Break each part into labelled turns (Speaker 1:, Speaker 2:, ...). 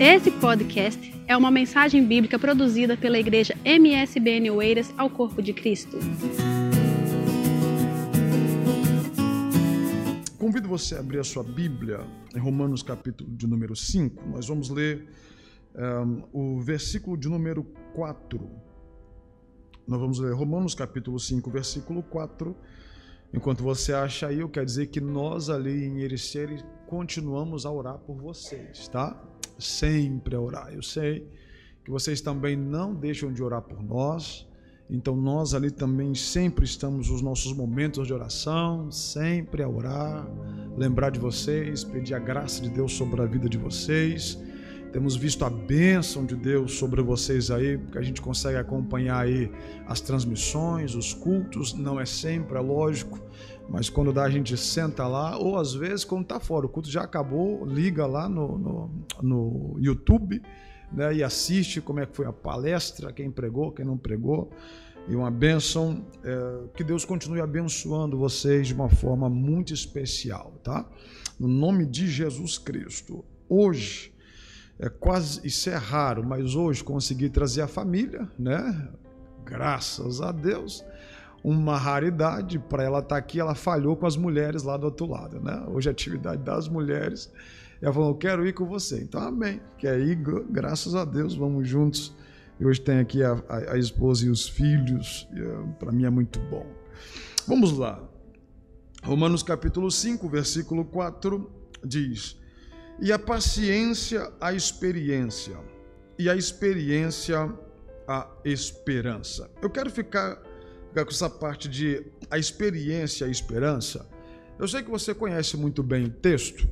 Speaker 1: Esse podcast é uma mensagem bíblica produzida pela igreja MSBN Oeiras ao Corpo de Cristo.
Speaker 2: Convido você a abrir a sua Bíblia em Romanos capítulo de número 5. Nós vamos ler um, o versículo de número 4. Nós vamos ler Romanos capítulo 5, versículo 4. Enquanto você acha aí, eu quero dizer que nós ali em Ericeira continuamos a orar por vocês, tá? Sempre a orar. Eu sei que vocês também não deixam de orar por nós. Então nós ali também sempre estamos nos nossos momentos de oração, sempre a orar, lembrar de vocês, pedir a graça de Deus sobre a vida de vocês. Temos visto a bênção de Deus sobre vocês aí, porque a gente consegue acompanhar aí as transmissões, os cultos, não é sempre, é lógico, mas quando dá a gente senta lá, ou às vezes quando está fora, o culto já acabou, liga lá no, no, no YouTube né, e assiste como é que foi a palestra, quem pregou, quem não pregou. E uma bênção, é, que Deus continue abençoando vocês de uma forma muito especial, tá? No nome de Jesus Cristo. Hoje, é quase, isso é raro, mas hoje consegui trazer a família, né? Graças a Deus. Uma raridade para ela estar tá aqui, ela falhou com as mulheres lá do outro lado, né? Hoje a atividade das mulheres. Ela falou: Eu quero ir com você. Então, amém. Quer ir, graças a Deus, vamos juntos. E hoje tem aqui a, a, a esposa e os filhos. É, para mim é muito bom. Vamos lá. Romanos capítulo 5, versículo 4 diz: e a paciência, a experiência, e a experiência, a esperança. Eu quero ficar com essa parte de a experiência, a esperança. Eu sei que você conhece muito bem o texto,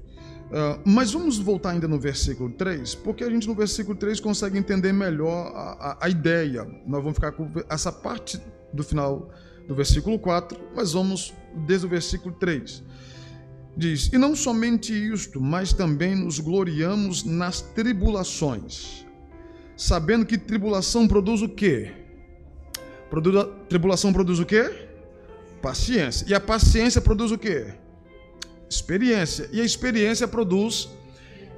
Speaker 2: Uh, mas vamos voltar ainda no versículo 3, porque a gente no versículo 3 consegue entender melhor a, a, a, ideia. Nós vamos ficar com essa parte do final do versículo 4, mas vamos desde o versículo 3. Diz: E não somente isto, mas também nos gloriamos nas tribulações, sabendo que tribulação produz o quê? Produz, tribulação produz o quê? Paciência. E a paciência produz o quê? Experiência. E a experiência produz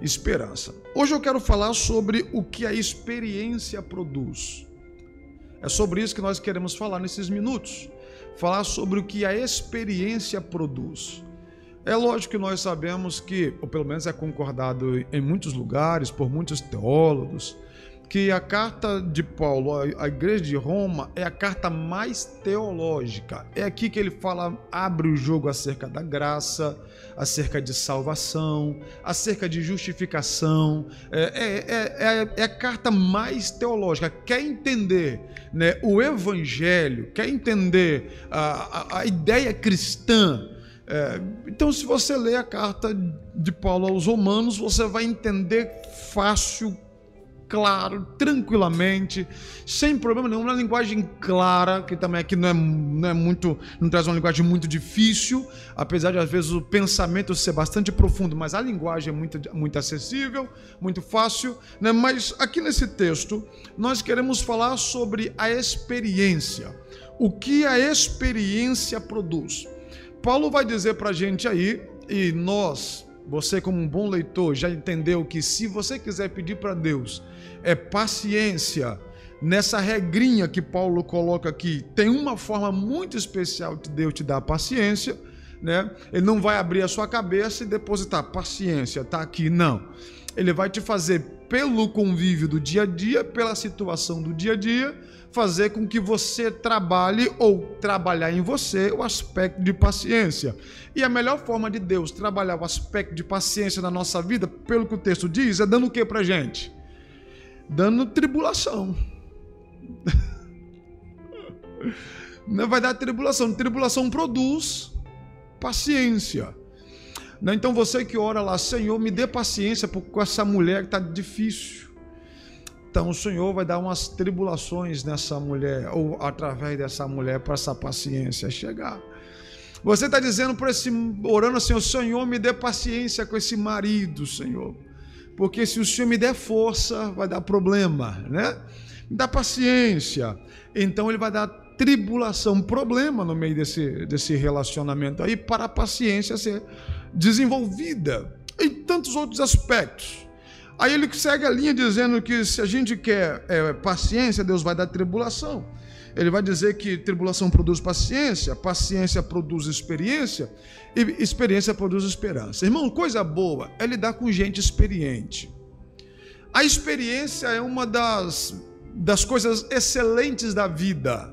Speaker 2: esperança. Hoje eu quero falar sobre o que a experiência produz. É sobre isso que nós queremos falar nesses minutos. Falar sobre o que a experiência produz. É lógico que nós sabemos que, ou pelo menos é concordado em muitos lugares, por muitos teólogos, que a carta de Paulo à igreja de Roma é a carta mais teológica. É aqui que ele fala, abre o jogo acerca da graça, acerca de salvação, acerca de justificação. É, é, é, é, é a carta mais teológica. Quer entender né, o evangelho, quer entender a, a, a ideia cristã é, então, se você ler a carta de Paulo aos Romanos, você vai entender fácil, claro, tranquilamente, sem problema nenhum, uma linguagem clara, que também aqui não é, não é muito, não traz uma linguagem muito difícil, apesar de às vezes o pensamento ser bastante profundo, mas a linguagem é muito, muito acessível, muito fácil. Né? Mas aqui nesse texto, nós queremos falar sobre a experiência. O que a experiência produz? Paulo vai dizer para a gente aí, e nós, você como um bom leitor, já entendeu que se você quiser pedir para Deus, é paciência, nessa regrinha que Paulo coloca aqui, tem uma forma muito especial de Deus te dar paciência, né? Ele não vai abrir a sua cabeça e depositar paciência, tá aqui, não. Ele vai te fazer pelo convívio do dia a dia, pela situação do dia a dia, fazer com que você trabalhe ou trabalhar em você o aspecto de paciência. E a melhor forma de Deus trabalhar o aspecto de paciência na nossa vida, pelo que o texto diz, é dando o que pra gente? Dando tribulação. Não vai dar tribulação. Tribulação produz paciência. Então você que ora lá, Senhor, me dê paciência com essa mulher que está difícil. Então o Senhor vai dar umas tribulações nessa mulher, ou através dessa mulher, para essa paciência chegar. Você está dizendo para esse, orando assim, o Senhor me dê paciência com esse marido, Senhor. Porque se o Senhor me der força, vai dar problema, né? Me dá paciência. Então ele vai dar tribulação, problema no meio desse, desse relacionamento aí, para a paciência ser desenvolvida. Em tantos outros aspectos. Aí ele segue a linha dizendo que se a gente quer é, paciência, Deus vai dar tribulação. Ele vai dizer que tribulação produz paciência, paciência produz experiência e experiência produz esperança. Irmão, coisa boa é lidar com gente experiente. A experiência é uma das, das coisas excelentes da vida.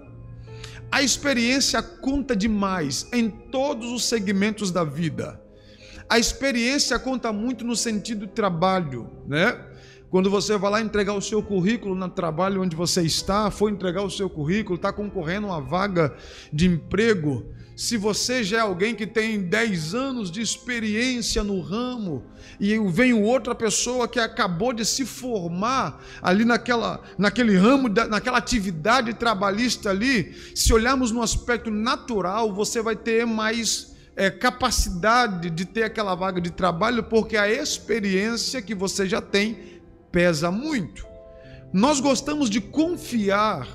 Speaker 2: A experiência conta demais em todos os segmentos da vida. A experiência conta muito no sentido de trabalho, né? Quando você vai lá entregar o seu currículo no trabalho onde você está, foi entregar o seu currículo, está concorrendo a uma vaga de emprego. Se você já é alguém que tem 10 anos de experiência no ramo, e vem outra pessoa que acabou de se formar ali naquela, naquele ramo, naquela atividade trabalhista ali, se olharmos no aspecto natural, você vai ter mais é, capacidade de ter aquela vaga de trabalho, porque a experiência que você já tem pesa muito. Nós gostamos de confiar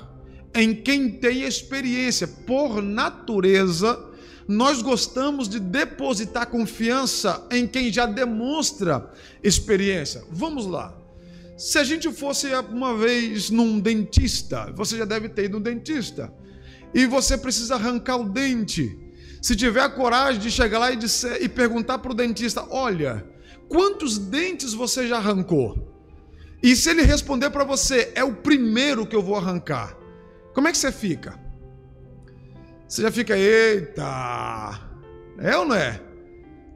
Speaker 2: em quem tem experiência. Por natureza, nós gostamos de depositar confiança em quem já demonstra experiência. Vamos lá. Se a gente fosse uma vez num dentista, você já deve ter ido no dentista, e você precisa arrancar o dente. Se tiver a coragem de chegar lá e, disser, e perguntar para o dentista: Olha, quantos dentes você já arrancou? E se ele responder para você, é o primeiro que eu vou arrancar, como é que você fica? Você já fica, eita, é ou não é?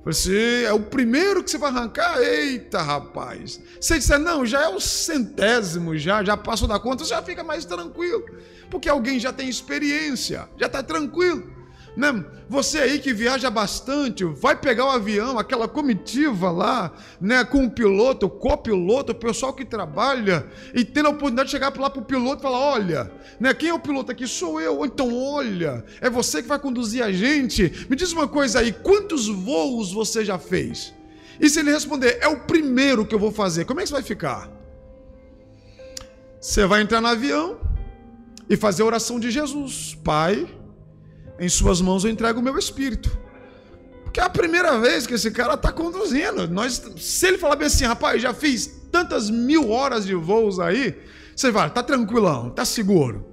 Speaker 2: Você é o primeiro que você vai arrancar? Eita, rapaz. Você disser, não, já é o centésimo, já, já passou da conta, você já fica mais tranquilo. Porque alguém já tem experiência, já está tranquilo. Né? Você aí que viaja bastante, vai pegar o avião, aquela comitiva lá, né, com o piloto, o copiloto, o pessoal que trabalha, e tendo a oportunidade de chegar lá para o piloto e falar: olha, né, quem é o piloto aqui? Sou eu. Então, olha, é você que vai conduzir a gente. Me diz uma coisa aí: quantos voos você já fez? E se ele responder, é o primeiro que eu vou fazer, como é que você vai ficar? Você vai entrar no avião e fazer a oração de Jesus: Pai em suas mãos eu entrego o meu espírito. Porque é a primeira vez que esse cara está conduzindo. Nós, se ele falar bem assim, rapaz, já fiz tantas mil horas de voos aí, você vai, tá tranquilão, tá seguro.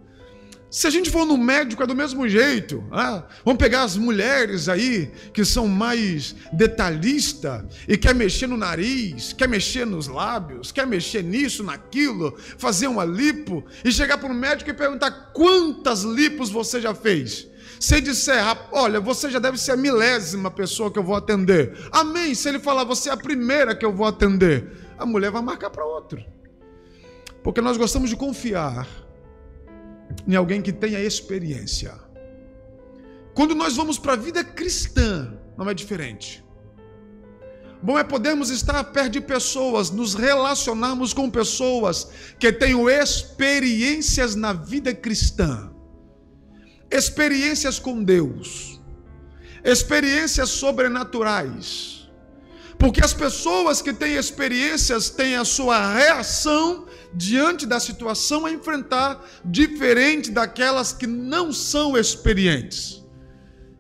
Speaker 2: Se a gente for no médico é do mesmo jeito. Né? Vamos pegar as mulheres aí que são mais detalhistas e quer mexer no nariz, quer mexer nos lábios, quer mexer nisso, naquilo, fazer uma lipo e chegar para o médico e perguntar quantas lipos você já fez. Se disser, olha, você já deve ser a milésima pessoa que eu vou atender. Amém. Se ele falar, você é a primeira que eu vou atender, a mulher vai marcar para outro. Porque nós gostamos de confiar em alguém que tenha experiência. Quando nós vamos para a vida cristã, não é diferente. Bom é podermos estar perto de pessoas, nos relacionarmos com pessoas que tenham experiências na vida cristã experiências com Deus, experiências sobrenaturais. Porque as pessoas que têm experiências têm a sua reação diante da situação a enfrentar diferente daquelas que não são experientes.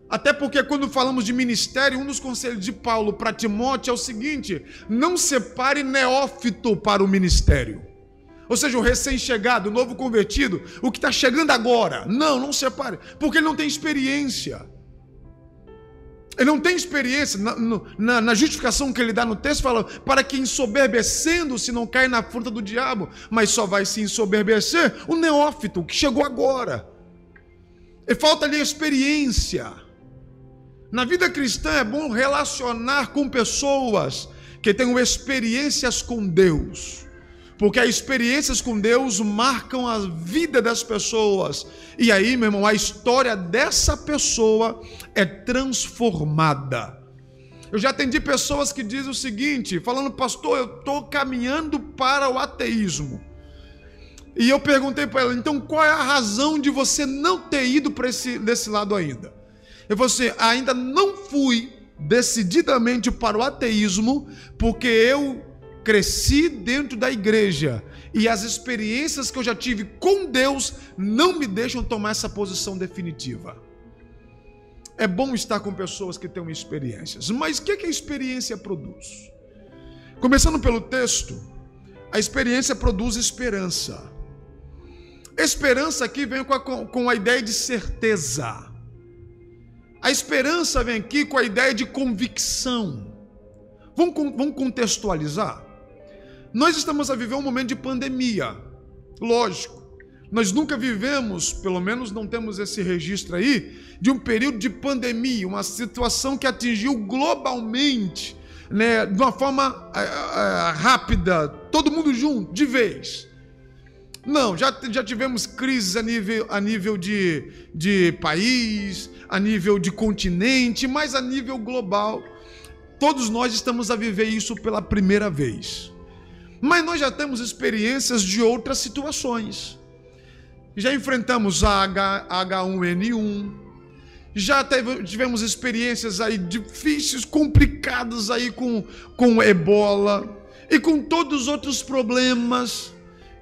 Speaker 2: Até porque, quando falamos de ministério, um dos conselhos de Paulo para Timóteo é o seguinte: não separe neófito para o ministério. Ou seja, o recém-chegado, o novo convertido, o que está chegando agora. Não, não separe, porque ele não tem experiência. Ele não tem experiência. Na, na, na, justificação que ele dá no texto, fala: para que ensoberbecendo-se não caia na fruta do diabo, mas só vai se ensoberbecer o neófito, que chegou agora. E falta ali experiência. Na vida cristã é bom relacionar com pessoas que tenham experiências com Deus porque as experiências com Deus marcam a vida das pessoas. E aí, meu irmão, a história dessa pessoa é transformada. Eu já atendi pessoas que dizem o seguinte, falando, pastor, eu estou caminhando para o ateísmo. E eu perguntei para ela, então qual é a razão de você não ter ido para esse desse lado ainda? Eu falei assim, ainda não fui decididamente para o ateísmo, porque eu cresci dentro da igreja e as experiências que eu já tive com Deus não me deixam tomar essa posição definitiva. É bom estar com pessoas que têm experiências, mas o que, é que a experiência produz? Começando pelo texto, A experiência produz esperança. Esperança aqui vem com a, com a ideia de certeza. A esperança vem aqui com a ideia de convicção. Vamos, vamos contextualizar? Nós estamos a viver um momento de pandemia. Lógico. Nós nunca vivemos, pelo menos não temos esse registro aí, de um período de pandemia, uma situação que atingiu globalmente, né, de uma forma é, é, rápida, todo mundo junto, de vez. Não, já, já tivemos crises a nível, a nível de, de país, a nível de continente, mas a nível global. Todos nós estamos a viver isso pela primeira vez. Mas nós já temos experiências de outras situações. Já enfrentamos a H, H1N1, já teve, tivemos experiências aí difíceis, complicadas aí com, com ebola e com todos os outros problemas.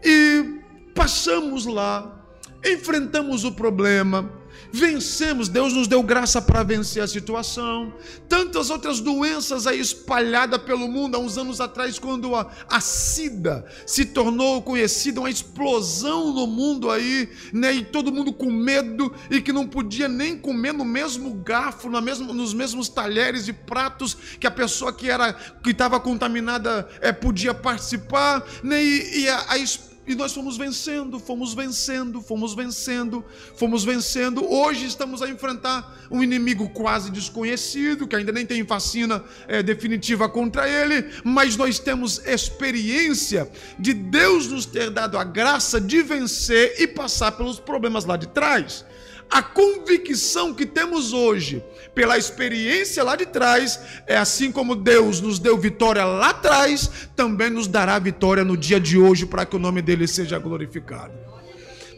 Speaker 2: E passamos lá, enfrentamos o problema, vencemos, Deus nos deu graça para vencer a situação. Tantas outras doenças aí espalhadas pelo mundo, há uns anos atrás, quando a, a SIDA se tornou conhecida, uma explosão no mundo aí, né? E todo mundo com medo e que não podia nem comer no mesmo garfo, na mesmo, nos mesmos talheres e pratos que a pessoa que era que estava contaminada é, podia participar, né? E, e a, a e nós fomos vencendo, fomos vencendo, fomos vencendo, fomos vencendo. Hoje estamos a enfrentar um inimigo quase desconhecido, que ainda nem tem vacina é, definitiva contra ele, mas nós temos experiência de Deus nos ter dado a graça de vencer e passar pelos problemas lá de trás. A convicção que temos hoje pela experiência lá de trás, é assim como Deus nos deu vitória lá atrás, também nos dará vitória no dia de hoje para que o nome dele seja glorificado.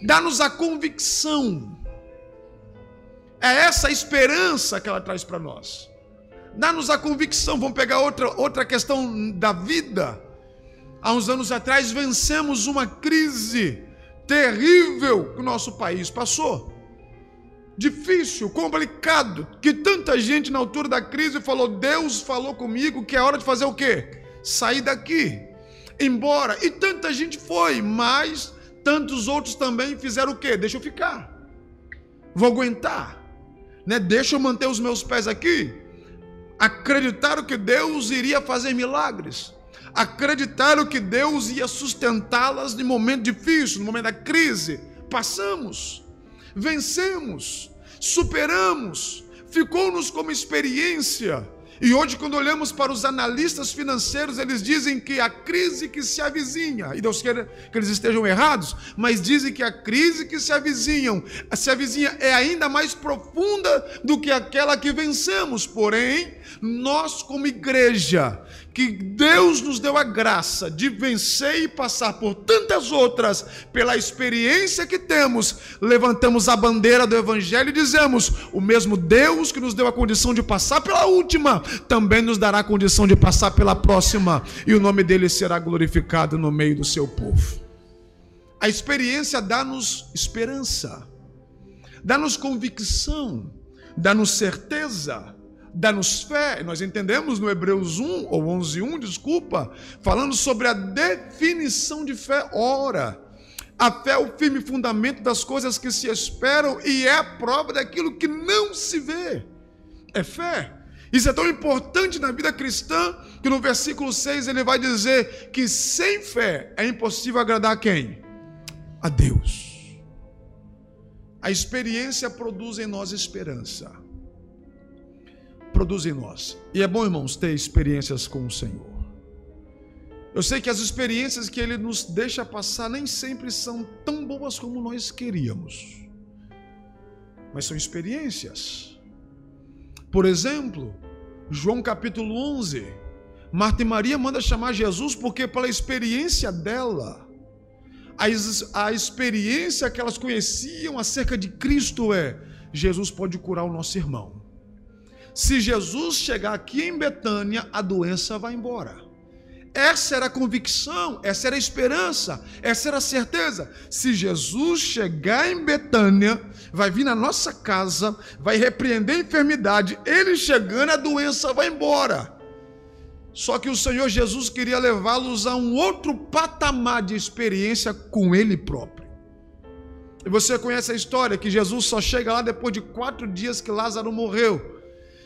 Speaker 2: Dá-nos a convicção. É essa esperança que ela traz para nós. Dá-nos a convicção. Vamos pegar outra, outra questão da vida. Há uns anos atrás vencemos uma crise terrível que o nosso país passou difícil, complicado, que tanta gente na altura da crise falou: Deus falou comigo que é hora de fazer o quê? Sair daqui. Embora, e tanta gente foi, mas tantos outros também fizeram o quê? Deixa eu ficar. Vou aguentar. Né? Deixa eu manter os meus pés aqui. Acreditaram que Deus iria fazer milagres. Acreditaram que Deus ia sustentá-las no momento difícil, no momento da crise. Passamos vencemos, superamos, ficou-nos como experiência. E hoje, quando olhamos para os analistas financeiros, eles dizem que a crise que se avizinha, e Deus queira que eles estejam errados, mas dizem que a crise que se avizinham, se avizinha é ainda mais profunda do que aquela que vencemos. Porém, nós, como igreja, que Deus nos deu a graça de vencer e passar por tantas outras, pela experiência que temos, levantamos a bandeira do Evangelho e dizemos: o mesmo Deus que nos deu a condição de passar pela última, também nos dará a condição de passar pela próxima, e o nome dele será glorificado no meio do seu povo. A experiência dá-nos esperança, dá-nos convicção, dá-nos certeza dá-nos fé. Nós entendemos no Hebreus 1 ou 11:1, desculpa, falando sobre a definição de fé. Ora, a fé é o firme fundamento das coisas que se esperam e é a prova daquilo que não se vê. É fé. Isso é tão importante na vida cristã que no versículo 6 ele vai dizer que sem fé é impossível agradar a quem? A Deus. A experiência produz em nós esperança produz em nós. E é bom, irmãos, ter experiências com o Senhor. Eu sei que as experiências que Ele nos deixa passar nem sempre são tão boas como nós queríamos, mas são experiências. Por exemplo, João capítulo 11, Marta e Maria manda chamar Jesus porque, pela experiência dela, a, a experiência que elas conheciam acerca de Cristo é: Jesus pode curar o nosso irmão. Se Jesus chegar aqui em Betânia, a doença vai embora. Essa era a convicção, essa era a esperança, essa era a certeza. Se Jesus chegar em Betânia, vai vir na nossa casa, vai repreender a enfermidade, ele chegando, a doença vai embora. Só que o Senhor Jesus queria levá-los a um outro patamar de experiência com Ele próprio. E você conhece a história que Jesus só chega lá depois de quatro dias que Lázaro morreu.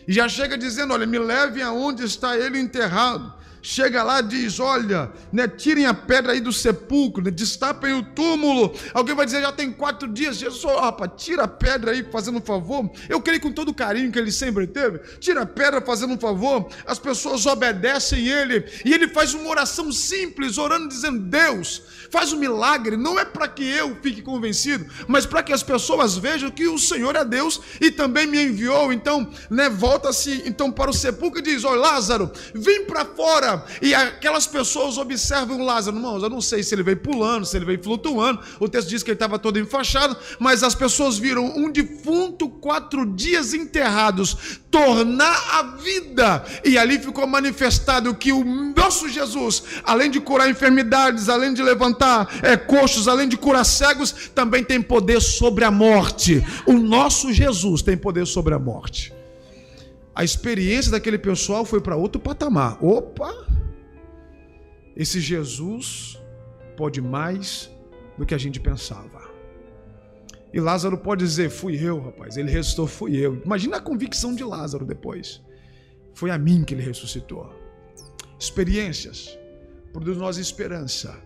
Speaker 2: E já chega dizendo: Olha, me levem aonde está ele enterrado chega lá diz: Olha, né, tirem a pedra aí do sepulcro, né, destapem o túmulo. Alguém vai dizer: Já tem quatro dias. Jesus, oh, rapaz, tira a pedra aí, fazendo um favor. Eu creio com todo o carinho que ele sempre teve. Tira a pedra, fazendo um favor. As pessoas obedecem ele. E ele faz uma oração simples, orando, dizendo: Deus, faz um milagre. Não é para que eu fique convencido, mas para que as pessoas vejam que o Senhor é Deus e também me enviou. Então, né, volta-se então para o sepulcro e diz: Olha, Lázaro, vem para fora e aquelas pessoas observam Lázaro. Irmãos, eu não sei se ele veio pulando, se ele veio flutuando. O texto diz que ele estava todo enfaixado, mas as pessoas viram um defunto quatro dias enterrados tornar a vida. E ali ficou manifestado que o nosso Jesus, além de curar enfermidades, além de levantar é, coxos, além de curar cegos, também tem poder sobre a morte. O nosso Jesus tem poder sobre a morte a experiência daquele pessoal foi para outro patamar. Opa! Esse Jesus pode mais do que a gente pensava. E Lázaro pode dizer: Fui eu, rapaz. Ele ressuscitou, fui eu. Imagina a convicção de Lázaro depois. Foi a mim que ele ressuscitou. Experiências produz nós esperança,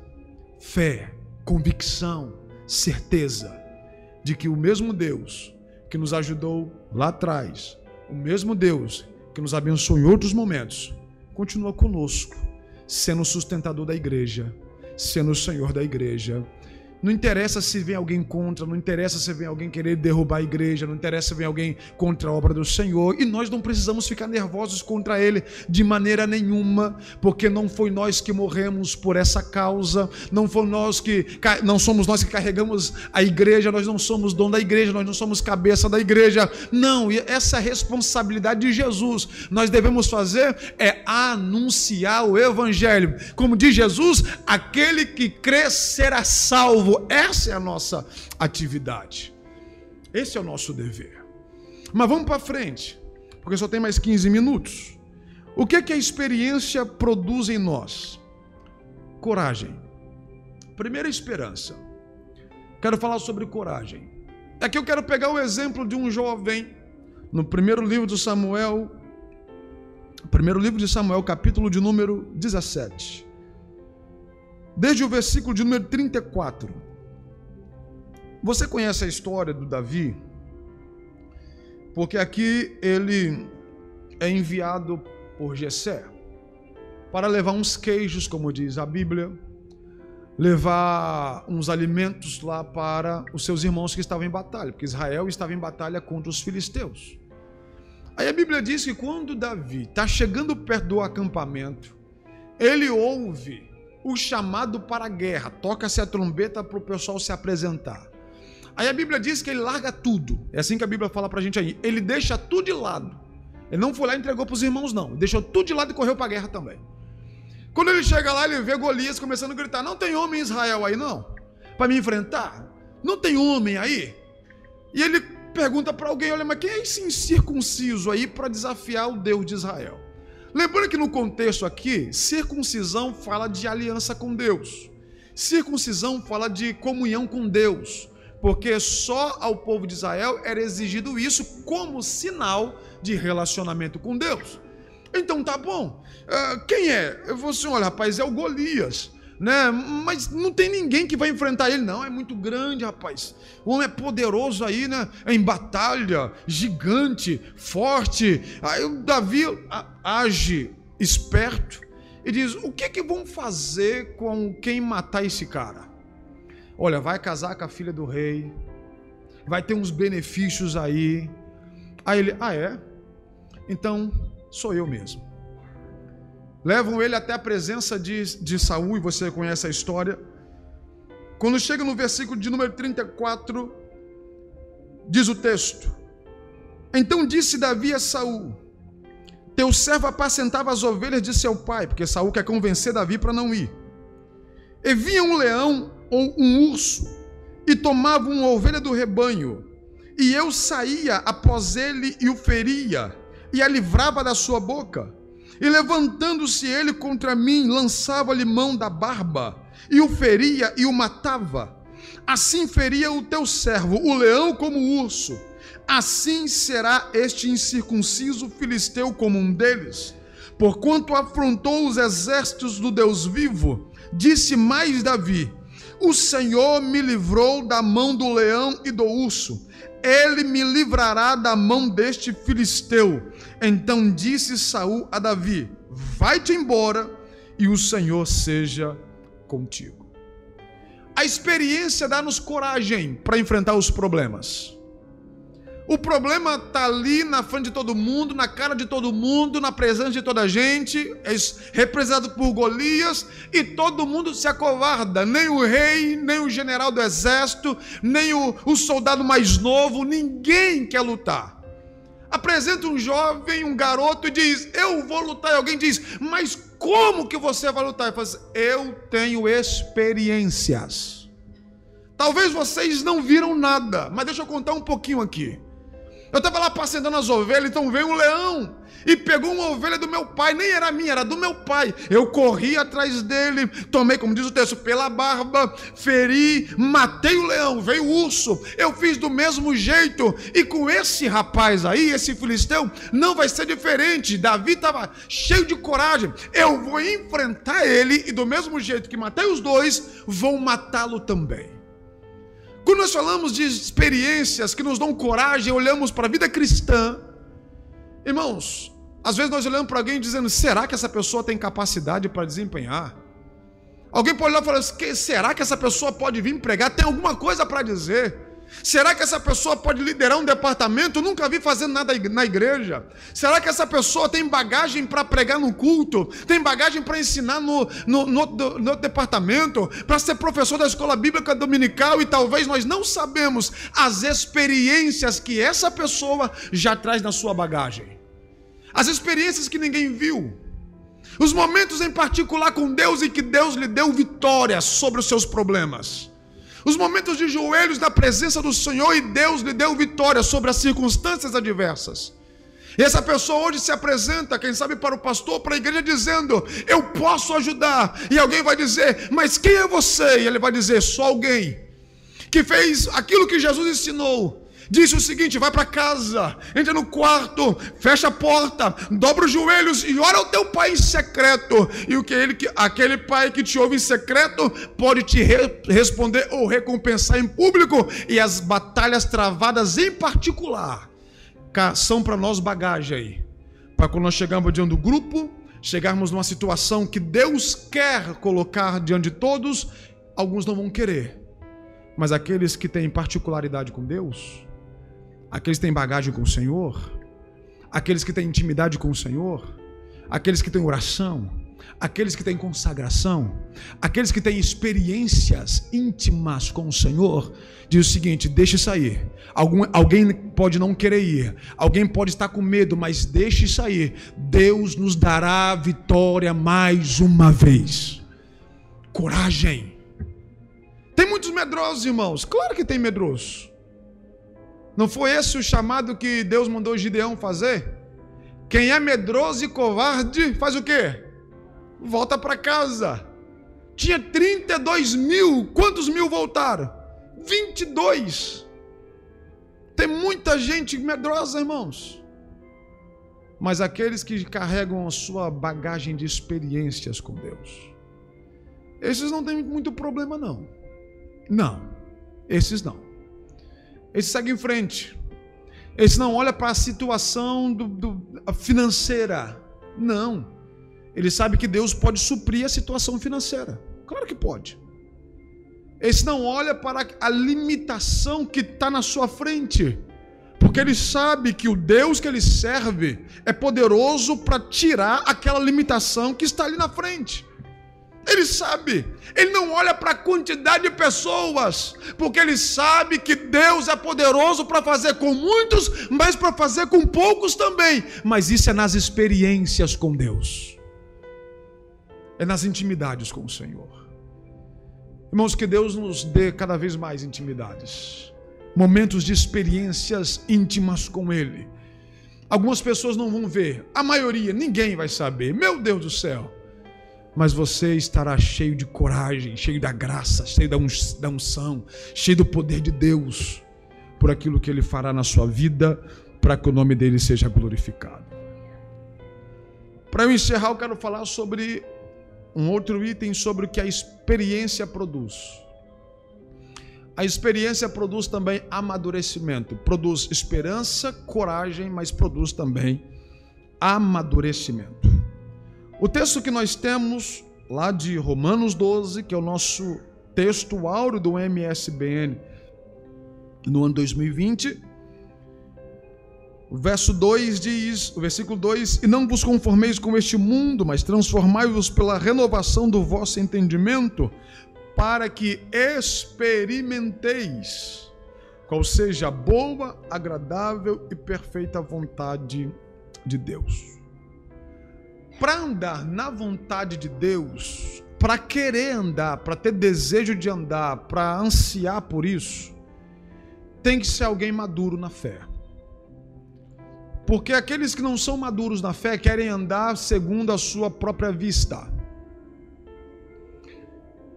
Speaker 2: fé, convicção, certeza de que o mesmo Deus que nos ajudou lá atrás o mesmo Deus que nos abençoou em outros momentos, continua conosco, sendo o sustentador da igreja, sendo o Senhor da igreja, não interessa se vem alguém contra, não interessa se vem alguém querer derrubar a igreja, não interessa se vem alguém contra a obra do Senhor, e nós não precisamos ficar nervosos contra ele de maneira nenhuma, porque não foi nós que morremos por essa causa, não foi nós que não somos nós que carregamos a igreja, nós não somos dono da igreja, nós não somos cabeça da igreja. Não, e essa é responsabilidade de Jesus. Nós devemos fazer é anunciar o evangelho. Como diz Jesus, aquele que crê será salvo essa é a nossa atividade. Esse é o nosso dever. Mas vamos para frente, porque só tem mais 15 minutos. O que é que a experiência produz em nós? Coragem. Primeira esperança. Quero falar sobre coragem. Aqui eu quero pegar o exemplo de um jovem no primeiro livro de Samuel, primeiro livro de Samuel, capítulo de número 17 desde o versículo de número 34. Você conhece a história do Davi? Porque aqui ele é enviado por Jessé para levar uns queijos, como diz a Bíblia, levar uns alimentos lá para os seus irmãos que estavam em batalha, porque Israel estava em batalha contra os filisteus. Aí a Bíblia diz que quando Davi está chegando perto do acampamento, ele ouve o chamado para a guerra. Toca-se a trombeta para o pessoal se apresentar. Aí a Bíblia diz que ele larga tudo. É assim que a Bíblia fala para a gente aí. Ele deixa tudo de lado. Ele não foi lá e entregou para os irmãos, não. Ele deixou tudo de lado e correu para a guerra também. Quando ele chega lá, ele vê Golias começando a gritar: Não tem homem em Israel aí, não? Para me enfrentar? Não tem homem aí? E ele pergunta para alguém: Olha, mas quem é esse incircunciso aí para desafiar o Deus de Israel? Lembrando que no contexto aqui, circuncisão fala de aliança com Deus. Circuncisão fala de comunhão com Deus, porque só ao povo de Israel era exigido isso como sinal de relacionamento com Deus. Então tá bom. Uh, quem é? Eu vou assim, olha, rapaz, é o Golias né? Mas não tem ninguém que vai enfrentar ele, não. É muito grande, rapaz. O homem é poderoso aí, né? É em batalha, gigante, forte. Aí o Davi age esperto e diz: O que que vão fazer com quem matar esse cara? Olha, vai casar com a filha do rei, vai ter uns benefícios aí. Aí ele: Ah, é? Então sou eu mesmo levam ele até a presença de, de Saul, e você conhece a história. Quando chega no versículo de número 34, diz o texto: Então disse Davi a Saul: Teu servo apacentava as ovelhas de seu pai, porque Saul quer convencer Davi para não ir. E vinha um leão ou um urso e tomava uma ovelha do rebanho, e eu saía após ele e o feria, e a livrava da sua boca E levantando-se ele contra mim, lançava-lhe mão da barba, e o feria e o matava. Assim feria o teu servo, o leão como o urso. Assim será este incircunciso filisteu como um deles. Porquanto afrontou os exércitos do Deus vivo, disse mais Davi: O Senhor me livrou da mão do leão e do urso. Ele me livrará da mão deste filisteu. Então disse Saul a Davi: Vai-te embora e o Senhor seja contigo. A experiência dá-nos coragem para enfrentar os problemas. O problema está ali na frente de todo mundo, na cara de todo mundo, na presença de toda a gente, é representado por Golias, e todo mundo se acovarda. Nem o rei, nem o general do exército, nem o, o soldado mais novo, ninguém quer lutar. Apresenta um jovem, um garoto, e diz: Eu vou lutar. E alguém diz: Mas como que você vai lutar? Ele fala assim, Eu tenho experiências. Talvez vocês não viram nada, mas deixa eu contar um pouquinho aqui. Eu estava lá passeando as ovelhas, então veio um leão e pegou uma ovelha do meu pai, nem era minha, era do meu pai. Eu corri atrás dele, tomei, como diz o texto, pela barba, feri, matei o leão, veio o urso. Eu fiz do mesmo jeito. E com esse rapaz aí, esse filisteu, não vai ser diferente. Davi estava cheio de coragem. Eu vou enfrentar ele e do mesmo jeito que matei os dois, vou matá-lo também. Quando nós falamos de experiências que nos dão coragem, olhamos para a vida cristã, irmãos, às vezes nós olhamos para alguém dizendo: será que essa pessoa tem capacidade para desempenhar? Alguém pode olhar e falar: será que essa pessoa pode vir pregar? Tem alguma coisa para dizer? Será que essa pessoa pode liderar um departamento? Nunca vi fazendo nada na igreja. Será que essa pessoa tem bagagem para pregar no culto? Tem bagagem para ensinar no, no, no, no departamento? Para ser professor da escola bíblica dominical? E talvez nós não sabemos as experiências que essa pessoa já traz na sua bagagem. As experiências que ninguém viu. Os momentos em particular com Deus em que Deus lhe deu vitória sobre os seus problemas os momentos de joelhos na presença do Senhor e Deus lhe deu vitória sobre as circunstâncias adversas. E essa pessoa hoje se apresenta, quem sabe, para o pastor, para a igreja, dizendo: Eu posso ajudar. E alguém vai dizer: Mas quem é você? E ele vai dizer: Só alguém que fez aquilo que Jesus ensinou disse o seguinte: vai para casa, entra no quarto, fecha a porta, dobra os joelhos e ora ao teu pai em secreto. E o que ele, aquele pai que te ouve em secreto pode te re, responder ou recompensar em público. E as batalhas travadas em particular são para nós bagagem aí. Para quando nós chegamos diante do grupo, chegarmos numa situação que Deus quer colocar diante de todos, alguns não vão querer. Mas aqueles que têm particularidade com Deus, aqueles que têm bagagem com o Senhor, aqueles que têm intimidade com o Senhor, aqueles que têm oração, aqueles que têm consagração, aqueles que têm experiências íntimas com o Senhor, diz o seguinte: deixe sair. Algum, alguém pode não querer ir, alguém pode estar com medo, mas deixe sair. Deus nos dará vitória mais uma vez. Coragem. Tem muitos medrosos, irmãos. Claro que tem medrosos. Não foi esse o chamado que Deus mandou Gideão fazer? Quem é medroso e covarde faz o quê? Volta para casa. Tinha 32 mil. Quantos mil voltaram? 22. Tem muita gente medrosa, irmãos. Mas aqueles que carregam a sua bagagem de experiências com Deus, esses não têm muito problema, não. Não, esses não. Esse segue em frente. Esse não olha para a situação do, do, financeira. Não. Ele sabe que Deus pode suprir a situação financeira. Claro que pode. Esse não olha para a limitação que está na sua frente. Porque ele sabe que o Deus que ele serve é poderoso para tirar aquela limitação que está ali na frente. Ele sabe, ele não olha para a quantidade de pessoas, porque ele sabe que Deus é poderoso para fazer com muitos, mas para fazer com poucos também. Mas isso é nas experiências com Deus, é nas intimidades com o Senhor. Irmãos, que Deus nos dê cada vez mais intimidades, momentos de experiências íntimas com Ele Algumas pessoas não vão ver, a maioria, ninguém vai saber. Meu Deus do céu. Mas você estará cheio de coragem, cheio da graça, cheio da unção, cheio do poder de Deus, por aquilo que Ele fará na sua vida, para que o nome dele seja glorificado. Para eu encerrar, eu quero falar sobre um outro item sobre o que a experiência produz. A experiência produz também amadurecimento, produz esperança, coragem, mas produz também amadurecimento. O texto que nós temos lá de Romanos 12, que é o nosso texto áureo do MSBN no ano 2020, o verso 2 diz, o versículo 2: E não vos conformeis com este mundo, mas transformai-vos pela renovação do vosso entendimento, para que experimenteis qual seja a boa, agradável e perfeita vontade de Deus. Para andar na vontade de Deus, para querer andar, para ter desejo de andar, para ansiar por isso, tem que ser alguém maduro na fé. Porque aqueles que não são maduros na fé querem andar segundo a sua própria vista.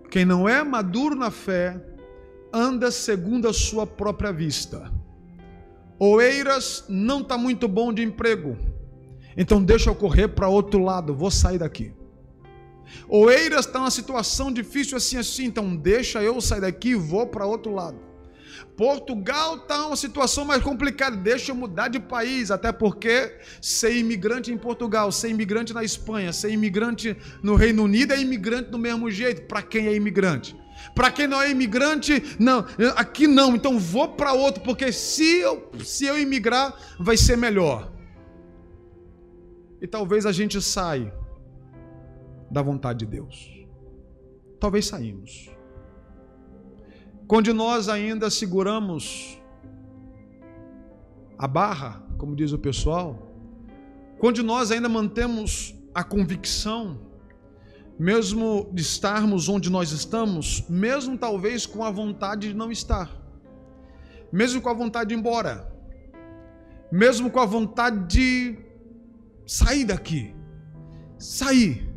Speaker 2: Quem não é maduro na fé anda segundo a sua própria vista. Oeiras não está muito bom de emprego, então deixa eu correr para outro lado, vou sair daqui. Oeiras está numa situação difícil assim assim, então deixa eu sair daqui e vou para outro lado. Portugal está uma situação mais complicada, deixa eu mudar de país, até porque ser imigrante em Portugal, ser imigrante na Espanha, ser imigrante no Reino Unido é imigrante do mesmo jeito, para quem é imigrante. Para quem não é imigrante, não, aqui não, então vou para outro, porque se eu, se eu imigrar, vai ser melhor. E talvez a gente saia da vontade de Deus. Talvez saímos. Quando nós ainda seguramos a barra, como diz o pessoal, quando nós ainda mantemos a convicção, mesmo de estarmos onde nós estamos, mesmo talvez com a vontade de não estar, mesmo com a vontade de ir embora, mesmo com a vontade de sair daqui, sair,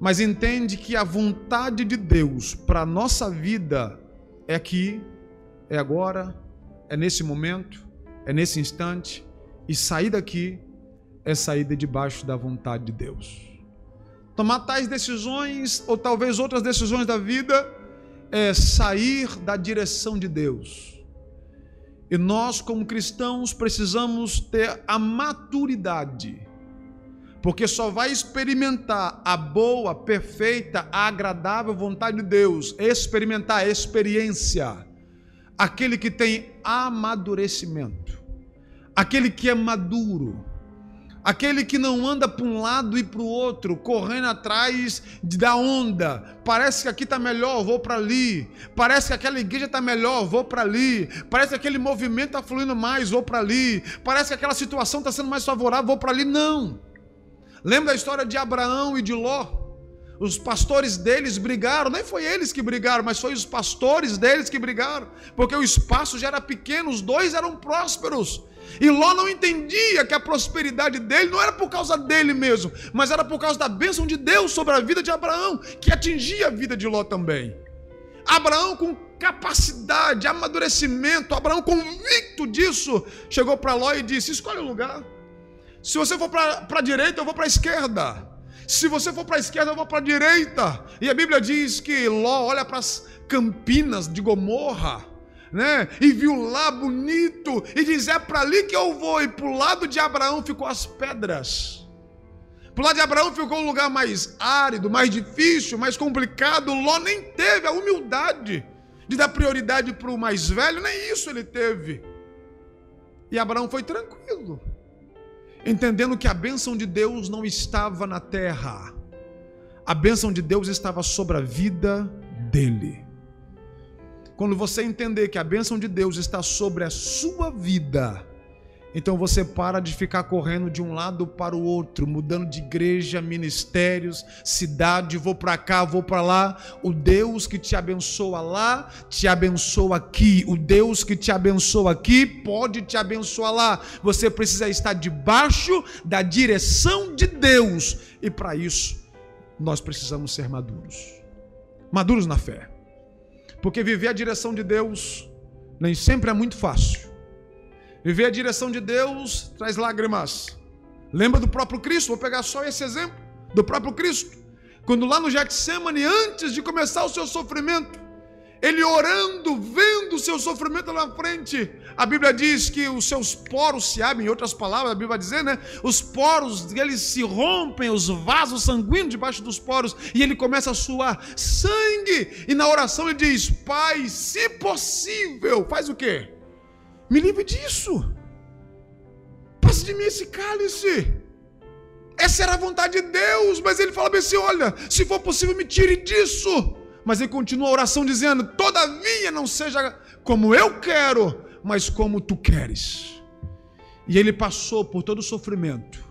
Speaker 2: mas entende que a vontade de Deus para a nossa vida é aqui, é agora, é nesse momento, é nesse instante, e sair daqui é sair de debaixo da vontade de Deus. Tomar tais decisões, ou talvez outras decisões da vida, é sair da direção de Deus. E nós, como cristãos, precisamos ter a maturidade, porque só vai experimentar a boa, perfeita, agradável vontade de Deus, experimentar a experiência, aquele que tem amadurecimento, aquele que é maduro, aquele que não anda para um lado e para o outro, correndo atrás da onda. Parece que aqui está melhor, vou para ali. Parece que aquela igreja está melhor, vou para ali. Parece que aquele movimento está fluindo mais, vou para ali. Parece que aquela situação está sendo mais favorável, vou para ali. Não. Lembra da história de Abraão e de Ló? Os pastores deles brigaram, nem foi eles que brigaram, mas foi os pastores deles que brigaram, porque o espaço já era pequeno, os dois eram prósperos. E Ló não entendia que a prosperidade dele não era por causa dele mesmo, mas era por causa da bênção de Deus sobre a vida de Abraão, que atingia a vida de Ló também. Abraão, com capacidade, amadurecimento, Abraão convicto disso, chegou para Ló e disse: Escolhe o um lugar. Se você for para a direita, eu vou para a esquerda. Se você for para a esquerda, eu vou para a direita. E a Bíblia diz que Ló olha para as campinas de Gomorra, né? E viu lá bonito e diz: é para ali que eu vou. E para o lado de Abraão ficou as pedras. Para o lado de Abraão ficou um lugar mais árido, mais difícil, mais complicado. Ló nem teve a humildade de dar prioridade para o mais velho, nem isso ele teve. E Abraão foi tranquilo entendendo que a bênção de Deus não estava na terra, a bênção de Deus estava sobre a vida dele. Quando você entender que a bênção de Deus está sobre a sua vida, Então você para de ficar correndo de um lado para o outro, mudando de igreja, ministérios, cidade, vou para cá, vou para lá. O Deus que te abençoa lá, te abençoa aqui. O Deus que te abençoa aqui pode te abençoar lá. Você precisa estar debaixo da direção de Deus. E para isso, nós precisamos ser maduros. Maduros na fé. Porque viver a direção de Deus nem sempre é muito fácil. Viver a direção de Deus traz lágrimas. Lembra do próprio Cristo? Vou pegar só esse exemplo do próprio Cristo. Quando lá no Getsemane, antes de começar o seu sofrimento, ele orando, vendo o seu sofrimento lá na frente, a Bíblia diz que os seus poros se abrem, em outras palavras, a Bíblia vai dizer, né? Os poros eles se rompem, os vasos sanguíneos debaixo dos poros, e ele começa a suar sangue. E na oração ele diz: Pai, se possível, faz o quê? Me livre disso. Passe de mim esse cálice. Essa era a vontade de Deus, mas ele fala assim: olha, se for possível, me tire disso. Mas ele continua a oração dizendo: todavia não seja como eu quero, mas como tu queres. E ele passou por todo o sofrimento,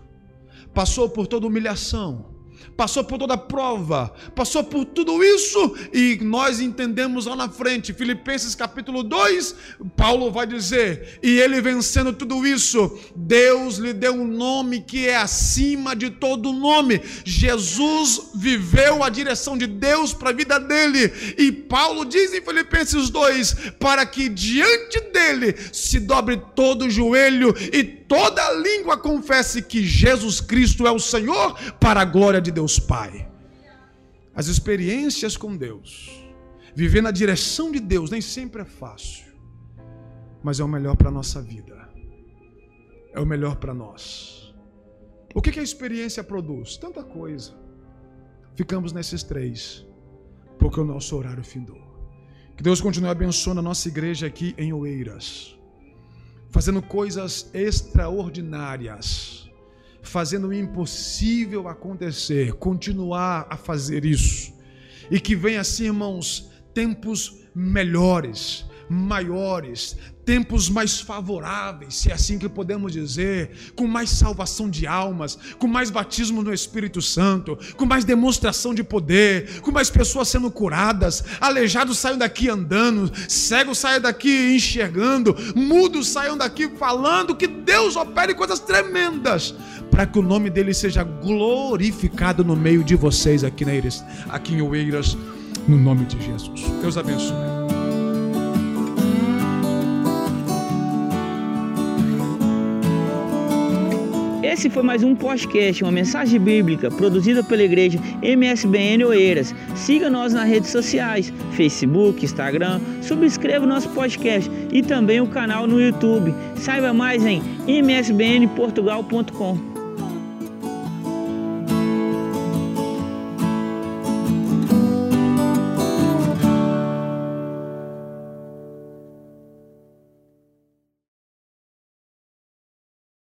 Speaker 2: passou por toda humilhação, passou por toda prova, passou por tudo isso e nós entendemos lá na frente, Filipenses capítulo 2, Paulo vai dizer: "E ele vencendo tudo isso, Deus lhe deu um nome que é acima de todo nome. Jesus viveu a direção de Deus para a vida dele. E Paulo diz em Filipenses 2, para que diante dele se dobre todo o joelho e toda língua confesse que Jesus Cristo é o Senhor, para a glória de Deus Pai. As experiências com Deus, viver na direção de Deus, nem sempre é fácil, mas é o melhor para a nossa vida, é o melhor para nós. O que, que a experiência produz? Tanta coisa. Ficamos nesses três, porque o nosso horário findou. Que Deus continue abençoando a nossa igreja aqui em Oeiras fazendo coisas extraordinárias, fazendo o impossível acontecer, continuar a fazer isso. E que venha assim, irmãos, tempos melhores, maiores, tempos mais favoráveis, se é assim que podemos dizer, com mais salvação de almas, com mais batismo no Espírito Santo, com mais demonstração de poder, com mais pessoas sendo curadas, aleijados saiam daqui andando, cegos saiam daqui enxergando, mudos saiam daqui falando, que Deus opere coisas tremendas, para que o nome dele seja glorificado no meio de vocês aqui, na Eiras, aqui em Oeiras, no nome de Jesus. Deus abençoe.
Speaker 3: Esse foi mais um podcast, uma mensagem bíblica produzida pela igreja MSBN Oeiras. Siga nós nas redes sociais, Facebook, Instagram, subscreva o nosso podcast e também o canal no YouTube. Saiba mais em msbnportugal.com.